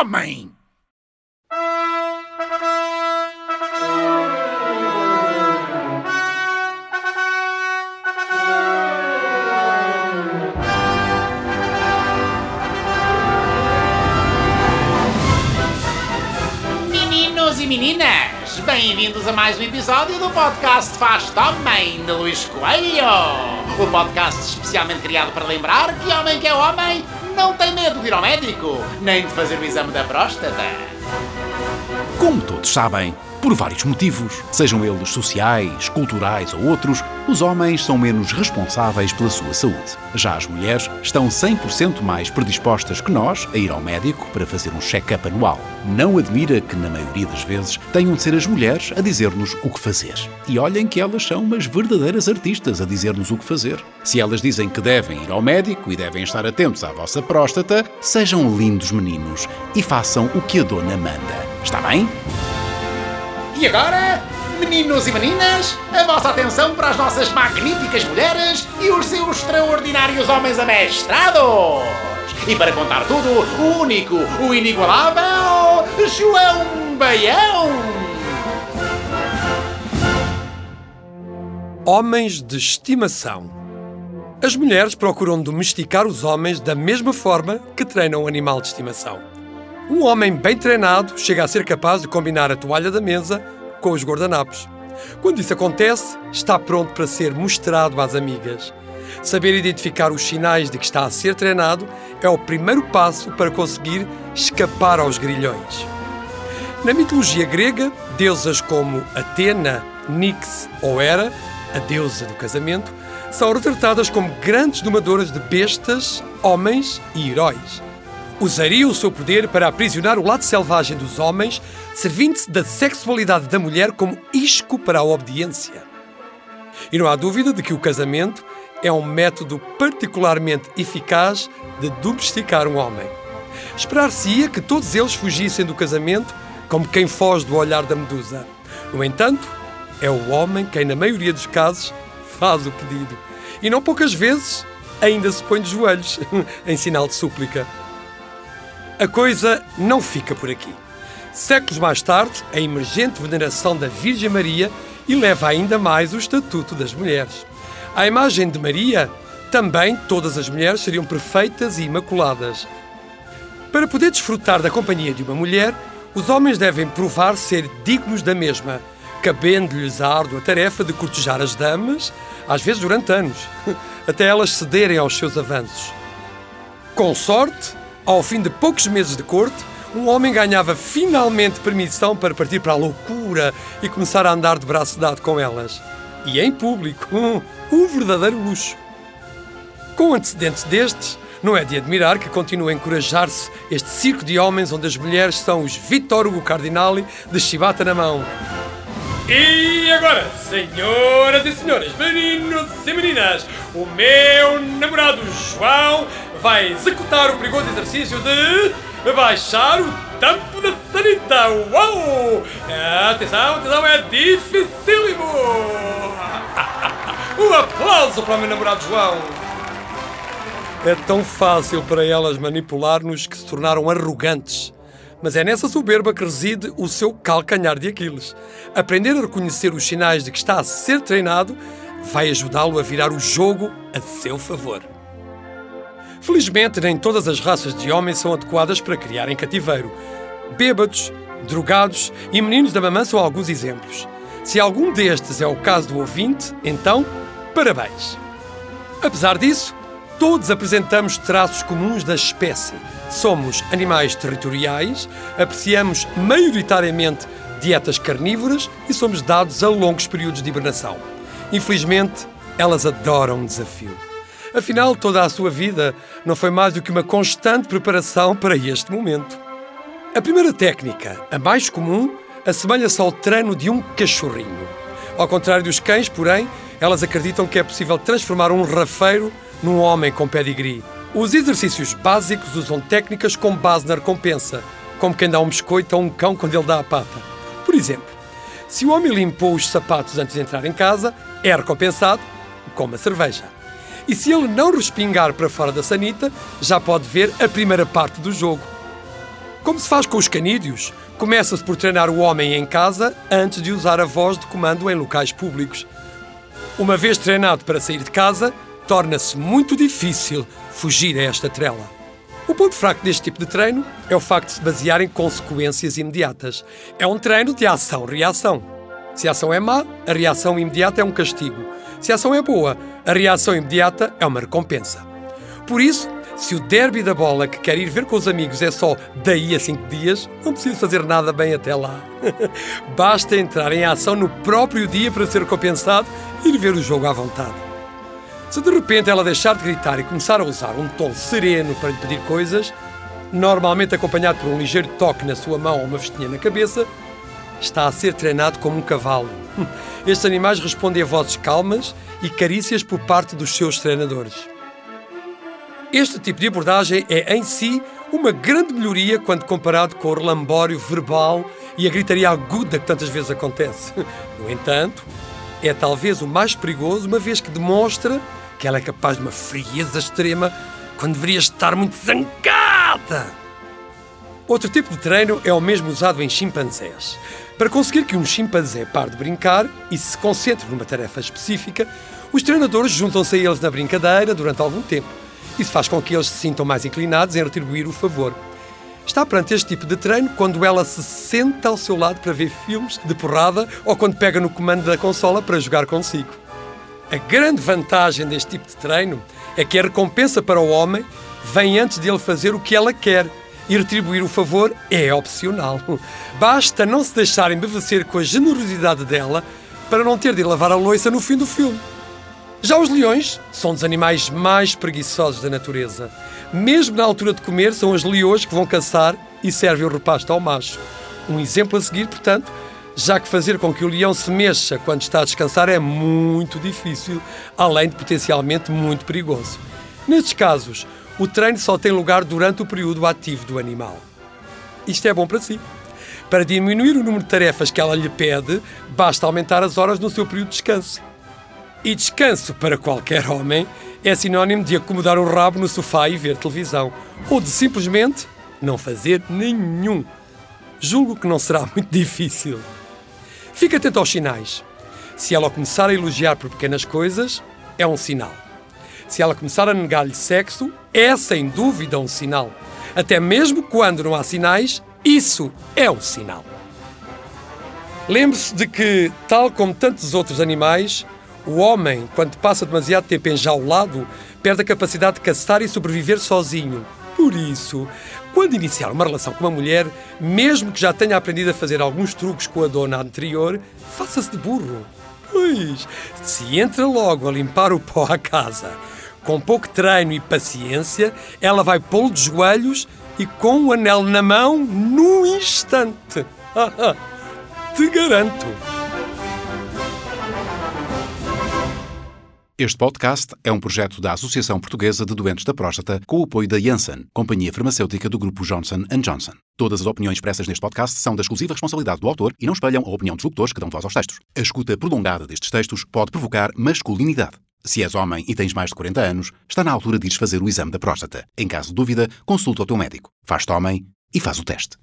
homem! Meninos e meninas, bem-vindos a mais um episódio do podcast Faz Homem de Luís Coelho. O podcast especialmente criado para lembrar que homem que é homem não tem medo de ir ao médico, nem de fazer o exame da próstata. Como todos sabem, por vários motivos, sejam eles sociais, culturais ou outros, os homens são menos responsáveis pela sua saúde. Já as mulheres estão 100% mais predispostas que nós a ir ao médico para fazer um check-up anual. Não admira que, na maioria das vezes, tenham de ser as mulheres a dizer-nos o que fazer. E olhem que elas são umas verdadeiras artistas a dizer-nos o que fazer. Se elas dizem que devem ir ao médico e devem estar atentos à vossa próstata, sejam lindos meninos e façam o que a dona manda. Está bem? E agora, meninos e meninas, a vossa atenção para as nossas magníficas mulheres e os seus extraordinários homens amestrados. E para contar tudo, o único, o inigualável, João Baião. Homens de estimação. As mulheres procuram domesticar os homens da mesma forma que treinam um animal de estimação. Um homem bem treinado chega a ser capaz de combinar a toalha da mesa com os guardanapos. Quando isso acontece, está pronto para ser mostrado às amigas. Saber identificar os sinais de que está a ser treinado é o primeiro passo para conseguir escapar aos grilhões. Na mitologia grega, deusas como Atena, Nix ou Hera, a deusa do casamento, são retratadas como grandes domadoras de bestas, homens e heróis. Usaria o seu poder para aprisionar o lado selvagem dos homens, servindo-se da sexualidade da mulher como isco para a obediência. E não há dúvida de que o casamento é um método particularmente eficaz de domesticar um homem. Esperar-se-ia que todos eles fugissem do casamento como quem foge do olhar da medusa. No entanto, é o homem quem, na maioria dos casos, faz o pedido. E não poucas vezes ainda se põe de joelhos, em sinal de súplica. A coisa não fica por aqui. Séculos mais tarde, a emergente veneração da Virgem Maria eleva ainda mais o estatuto das mulheres. À imagem de Maria, também todas as mulheres seriam perfeitas e imaculadas. Para poder desfrutar da companhia de uma mulher, os homens devem provar ser dignos da mesma, cabendo-lhes a árdua tarefa de cortejar as damas, às vezes durante anos, até elas cederem aos seus avanços. Com sorte, ao fim de poucos meses de corte, um homem ganhava finalmente permissão para partir para a loucura e começar a andar de braço dado com elas. E em público, um, um verdadeiro luxo. Com antecedentes destes, não é de admirar que continue a encorajar-se este circo de homens onde as mulheres são os Victor Hugo Cardinali de chibata na mão. E agora, senhoras e senhores, meninos e meninas, o meu namorado João vai executar o perigoso exercício de baixar o tampo da sanita. Uau! Atenção, atenção, é dificílimo! Um aplauso para o meu namorado João! É tão fácil para elas manipular-nos que se tornaram arrogantes. Mas é nessa soberba que reside o seu calcanhar de Aquiles. Aprender a reconhecer os sinais de que está a ser treinado vai ajudá-lo a virar o jogo a seu favor. Felizmente, nem todas as raças de homens são adequadas para criar em cativeiro. Bêbados, drogados e meninos da mamã são alguns exemplos. Se algum destes é o caso do ouvinte, então, parabéns! Apesar disso, todos apresentamos traços comuns da espécie. Somos animais territoriais, apreciamos maioritariamente dietas carnívoras e somos dados a longos períodos de hibernação. Infelizmente, elas adoram um desafio. Afinal, toda a sua vida não foi mais do que uma constante preparação para este momento. A primeira técnica, a mais comum, assemelha-se ao treino de um cachorrinho. Ao contrário dos cães, porém, elas acreditam que é possível transformar um rafeiro num homem com pedigree. Os exercícios básicos usam técnicas com base na recompensa, como quem dá um biscoito a um cão quando ele dá a pata. Por exemplo, se o homem limpou os sapatos antes de entrar em casa, é recompensado com uma cerveja. E se ele não respingar para fora da sanita, já pode ver a primeira parte do jogo. Como se faz com os canídeos, começa-se por treinar o homem em casa antes de usar a voz de comando em locais públicos. Uma vez treinado para sair de casa, torna-se muito difícil fugir a esta trela. O ponto fraco deste tipo de treino é o facto de se basear em consequências imediatas. É um treino de ação-reação. Se a ação é má, a reação imediata é um castigo. Se a ação é boa, a reação imediata é uma recompensa. Por isso, se o derby da bola que quer ir ver com os amigos é só daí a cinco dias, não precisa fazer nada bem até lá. Basta entrar em ação no próprio dia para ser compensado e ir ver o jogo à vontade. Se de repente ela deixar de gritar e começar a usar um tom sereno para lhe pedir coisas, normalmente acompanhado por um ligeiro toque na sua mão ou uma vestinha na cabeça, está a ser treinado como um cavalo. Estes animais respondem a vozes calmas e carícias por parte dos seus treinadores. Este tipo de abordagem é, em si, uma grande melhoria quando comparado com o relambório verbal e a gritaria aguda que tantas vezes acontece. No entanto, é talvez o mais perigoso, uma vez que demonstra que ela é capaz de uma frieza extrema quando deveria estar muito zangada. Outro tipo de treino é o mesmo usado em chimpanzés. Para conseguir que um chimpanzé pare de brincar e se concentre numa tarefa específica, os treinadores juntam-se a eles na brincadeira durante algum tempo isso faz com que eles se sintam mais inclinados em retribuir o favor. Está perante este tipo de treino quando ela se senta ao seu lado para ver filmes de porrada ou quando pega no comando da consola para jogar consigo. A grande vantagem deste tipo de treino é que a recompensa para o homem vem antes de ele fazer o que ela quer e retribuir o favor é opcional. Basta não se deixar embevecer com a generosidade dela para não ter de lavar a louça no fim do filme. Já os leões são dos animais mais preguiçosos da natureza. Mesmo na altura de comer, são as leões que vão caçar e servem o repasto ao macho. Um exemplo a seguir, portanto, já que fazer com que o leão se mexa quando está a descansar é muito difícil, além de potencialmente muito perigoso. Nestes casos, o treino só tem lugar durante o período ativo do animal. Isto é bom para si. Para diminuir o número de tarefas que ela lhe pede, basta aumentar as horas no seu período de descanso. E descanso para qualquer homem é sinónimo de acomodar o rabo no sofá e ver televisão, ou de simplesmente não fazer nenhum. Julgo que não será muito difícil. Fique atento aos sinais. Se ela começar a elogiar por pequenas coisas, é um sinal. Se ela começar a negar-lhe sexo, é sem dúvida um sinal. Até mesmo quando não há sinais, isso é um sinal. Lembre-se de que, tal como tantos outros animais, o homem, quando passa demasiado tempo enjaulado, perde a capacidade de caçar e sobreviver sozinho. Por isso, quando iniciar uma relação com uma mulher, mesmo que já tenha aprendido a fazer alguns truques com a dona anterior, faça-se de burro. Pois, se entra logo a limpar o pó à casa, com pouco treino e paciência, ela vai pô-lo de joelhos e com o anel na mão num instante. Te garanto. Este podcast é um projeto da Associação Portuguesa de Doentes da Próstata com o apoio da Janssen, companhia farmacêutica do grupo Johnson Johnson. Todas as opiniões expressas neste podcast são da exclusiva responsabilidade do autor e não espelham a opinião dos locutores que dão voz aos textos. A escuta prolongada destes textos pode provocar masculinidade. Se és homem e tens mais de 40 anos, está na altura de ires fazer o exame da próstata. Em caso de dúvida, consulta o teu médico. Faz-te homem e faz o teste.